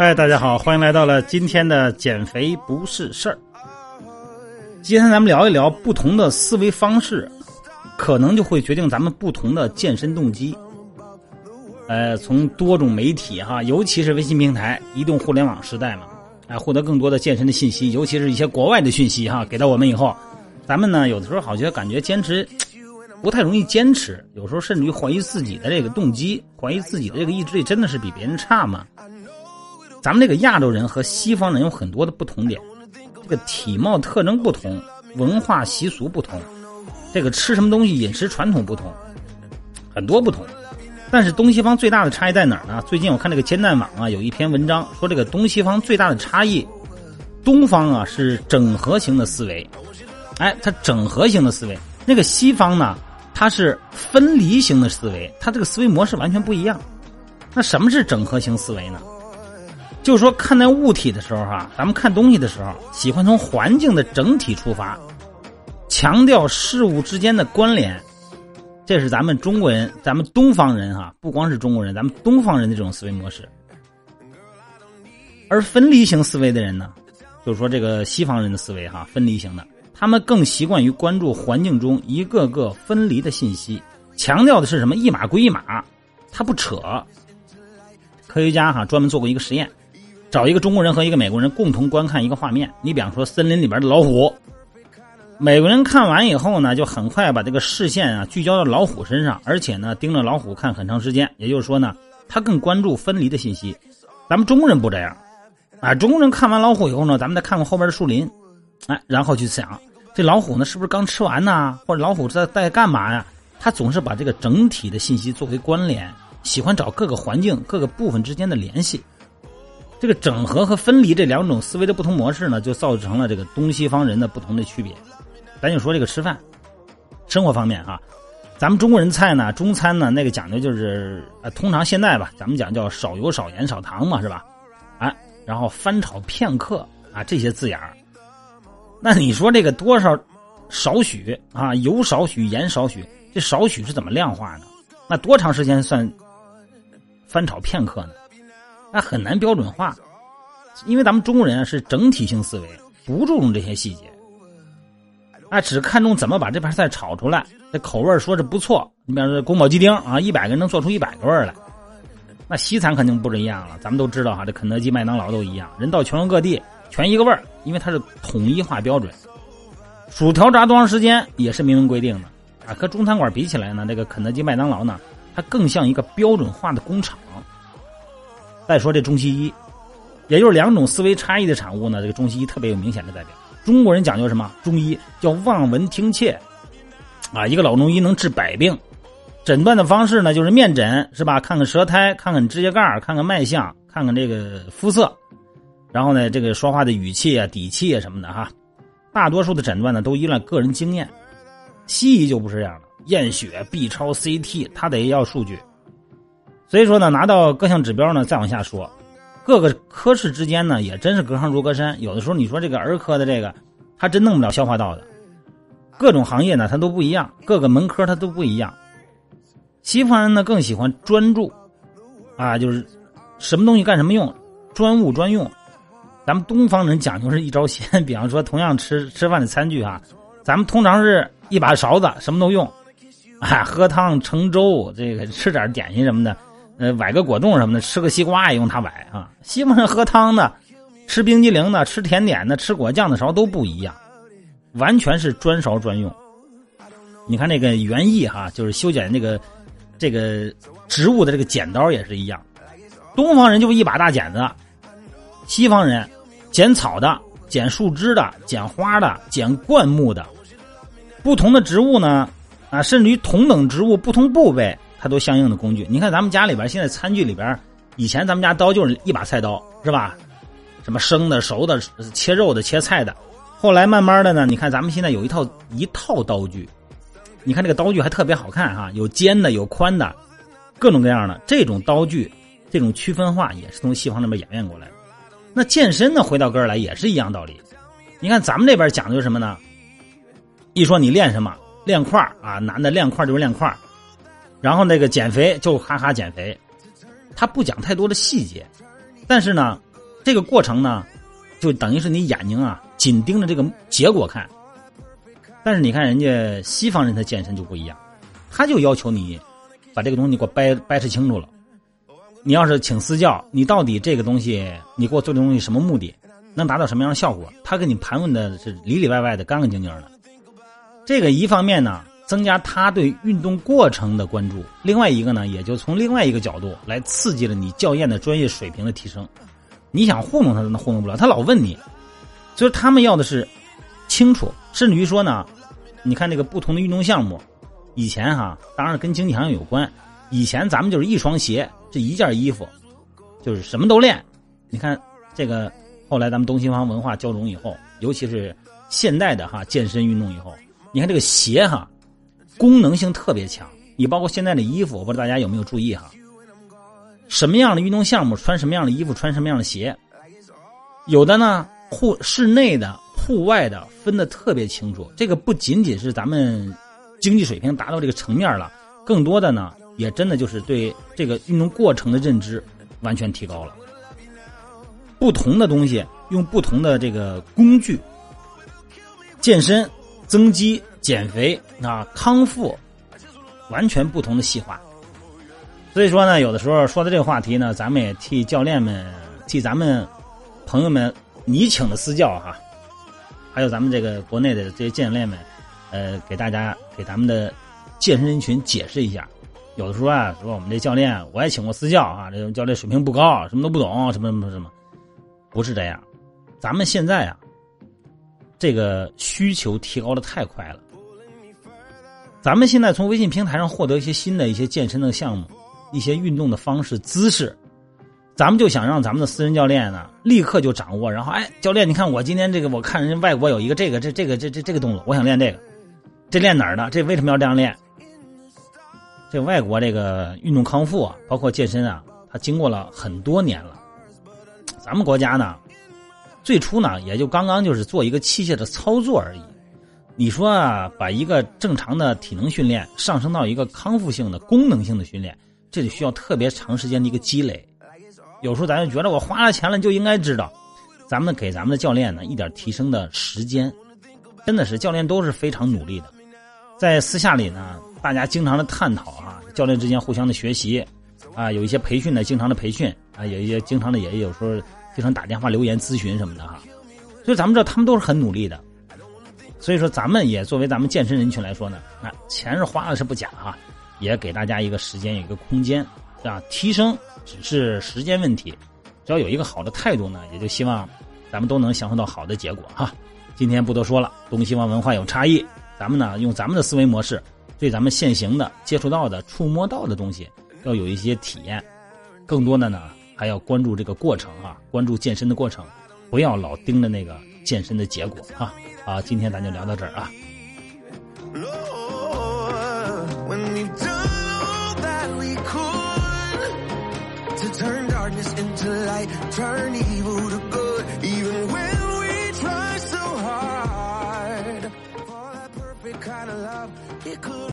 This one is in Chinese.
嗨，大家好，欢迎来到了今天的减肥不是事儿。今天咱们聊一聊不同的思维方式，可能就会决定咱们不同的健身动机。呃，从多种媒体哈，尤其是微信平台、移动互联网时代嘛，哎，获得更多的健身的信息，尤其是一些国外的讯息哈，给到我们以后，咱们呢有的时候好像感觉坚持不太容易坚持，有时候甚至于怀疑自己的这个动机，怀疑自己的这个意志力真的是比别人差吗？咱们这个亚洲人和西方人有很多的不同点，这个体貌特征不同，文化习俗不同，这个吃什么东西饮食传统不同，很多不同。但是东西方最大的差异在哪儿呢？最近我看这个煎蛋网啊有一篇文章说，这个东西方最大的差异，东方啊是整合型的思维，哎，它整合型的思维，那个西方呢，它是分离型的思维，它这个思维模式完全不一样。那什么是整合型思维呢？就是说，看待物体的时候，哈，咱们看东西的时候，喜欢从环境的整体出发，强调事物之间的关联，这是咱们中国人、咱们东方人，哈，不光是中国人，咱们东方人的这种思维模式。而分离型思维的人呢，就是说这个西方人的思维，哈，分离型的，他们更习惯于关注环境中一个个分离的信息，强调的是什么？一码归一码，他不扯。科学家哈专门做过一个实验。找一个中国人和一个美国人共同观看一个画面，你比方说森林里边的老虎，美国人看完以后呢，就很快把这个视线啊聚焦到老虎身上，而且呢盯着老虎看很长时间。也就是说呢，他更关注分离的信息。咱们中国人不这样，啊，中国人看完老虎以后呢，咱们再看看后边的树林，哎，然后去想这老虎呢是不是刚吃完呢，或者老虎在在干嘛呀？他总是把这个整体的信息作为关联，喜欢找各个环境各个部分之间的联系。这个整合和分离这两种思维的不同模式呢，就造成了这个东西方人的不同的区别。咱就说这个吃饭，生活方面啊，咱们中国人菜呢，中餐呢，那个讲究就是呃，通常现在吧，咱们讲叫少油少盐少糖嘛，是吧？啊，然后翻炒片刻啊，这些字眼儿。那你说这个多少少许啊，油少许盐少许，这少许是怎么量化呢？那多长时间算翻炒片刻呢？那很难标准化，因为咱们中国人啊是整体性思维，不注重这些细节，啊，只看重怎么把这盘菜炒出来，这口味说是不错。你比方说宫保鸡丁啊，一百个人能做出一百个味来。那西餐肯定不是一样了，咱们都知道哈，这肯德基、麦当劳都一样，人到全国各地全一个味儿，因为它是统一化标准。薯条炸多长时间也是明文规定的啊，和中餐馆比起来呢，这个肯德基、麦当劳呢，它更像一个标准化的工厂。再说这中西医，也就是两种思维差异的产物呢。这个中西医特别有明显的代表。中国人讲究什么？中医叫望闻听切，啊，一个老中医能治百病。诊断的方式呢，就是面诊，是吧？看看舌苔，看看指甲盖看看脉象，看看这个肤色，然后呢，这个说话的语气啊、底气啊什么的哈。大多数的诊断呢，都依赖个人经验。西医就不是这样的，验血、B 超、CT，他得要数据。所以说呢，拿到各项指标呢，再往下说，各个科室之间呢，也真是隔行如隔山。有的时候你说这个儿科的这个，他真弄不了消化道的。各种行业呢，它都不一样，各个门科它都不一样。西方人呢更喜欢专注，啊，就是什么东西干什么用，专务专用。咱们东方人讲究是一招鲜，比方说同样吃吃饭的餐具啊，咱们通常是一把勺子，什么都用，啊，喝汤盛粥，这个吃点点心什么的。呃，崴个果冻什么的，吃个西瓜也用它崴啊。西方人喝汤的，吃冰激凌的，吃甜点的，吃果酱的勺都不一样，完全是专勺专用。你看那个园艺哈，就是修剪那个这个植物的这个剪刀也是一样。东方人就一把大剪子，西方人剪草的、剪树枝的、剪花的、剪灌木的，不同的植物呢，啊，甚至于同等植物不同部位。它都相应的工具，你看咱们家里边现在餐具里边，以前咱们家刀就是一把菜刀，是吧？什么生的、熟的、切肉的、切菜的。后来慢慢的呢，你看咱们现在有一套一套刀具，你看这个刀具还特别好看哈，有尖的，有宽的，各种各样的。这种刀具，这种区分化也是从西方那边演变过来的。那健身呢，回到根儿来也是一样道理。你看咱们这边讲究什么呢？一说你练什么，练块啊，男的练块就是练块然后那个减肥就哈哈减肥，他不讲太多的细节，但是呢，这个过程呢，就等于是你眼睛啊紧盯着这个结果看。但是你看人家西方人的健身就不一样，他就要求你把这个东西给我掰掰扯清楚了。你要是请私教，你到底这个东西你给我做这东西什么目的，能达到什么样的效果？他给你盘问的是里里外外的干干净净的。这个一方面呢，增加他对运动过程的关注；另外一个呢，也就从另外一个角度来刺激了你教练的专业水平的提升。你想糊弄他，那糊弄不了。他老问你，所以他们要的是清楚，甚至于说呢，你看那个不同的运动项目，以前哈，当然跟经济行业有关。以前咱们就是一双鞋。这一件衣服，就是什么都练。你看这个，后来咱们东西方文化交融以后，尤其是现代的哈健身运动以后，你看这个鞋哈，功能性特别强。你包括现在的衣服，我不知道大家有没有注意哈？什么样的运动项目穿什么样的衣服，穿什么样的鞋？有的呢，户室内的、户外的分的特别清楚。这个不仅仅是咱们经济水平达到这个层面了，更多的呢。也真的就是对这个运动过程的认知完全提高了。不同的东西用不同的这个工具，健身、增肌、减肥啊、康复，完全不同的细化。所以说呢，有的时候说的这个话题呢，咱们也替教练们、替咱们朋友们，你请的私教哈，还有咱们这个国内的这些教练们，呃，给大家给咱们的健身人群解释一下。有的时候啊，说我们这教练，我也请过私教啊，这种教练水平不高，什么都不懂，什么什么什么，不是这样。咱们现在啊，这个需求提高的太快了。咱们现在从微信平台上获得一些新的一些健身的项目，一些运动的方式姿势，咱们就想让咱们的私人教练呢，立刻就掌握。然后，哎，教练，你看我今天这个，我看人家外国有一个这个这这个这这这个动作，我想练这个，这练哪儿的？这为什么要这样练？这外国这个运动康复啊，包括健身啊，它经过了很多年了。咱们国家呢，最初呢也就刚刚就是做一个器械的操作而已。你说啊，把一个正常的体能训练上升到一个康复性的功能性的训练，这就需要特别长时间的一个积累。有时候咱就觉得我花了钱了就应该知道，咱们给咱们的教练呢一点提升的时间，真的是教练都是非常努力的，在私下里呢。大家经常的探讨啊，教练之间互相的学习，啊，有一些培训的，经常的培训啊，有一些经常的也有时候经常打电话留言咨询什么的哈。所以咱们知道他们都是很努力的，所以说咱们也作为咱们健身人群来说呢，那钱是花了是不假哈，也给大家一个时间一个空间，啊，提升只是时间问题，只要有一个好的态度呢，也就希望咱们都能享受到好的结果哈。今天不多说了，东西方文化有差异，咱们呢用咱们的思维模式。对咱们现行的接触到的、触摸到的东西，要有一些体验。更多的呢，还要关注这个过程啊，关注健身的过程，不要老盯着那个健身的结果啊。啊，今天咱就聊到这儿啊。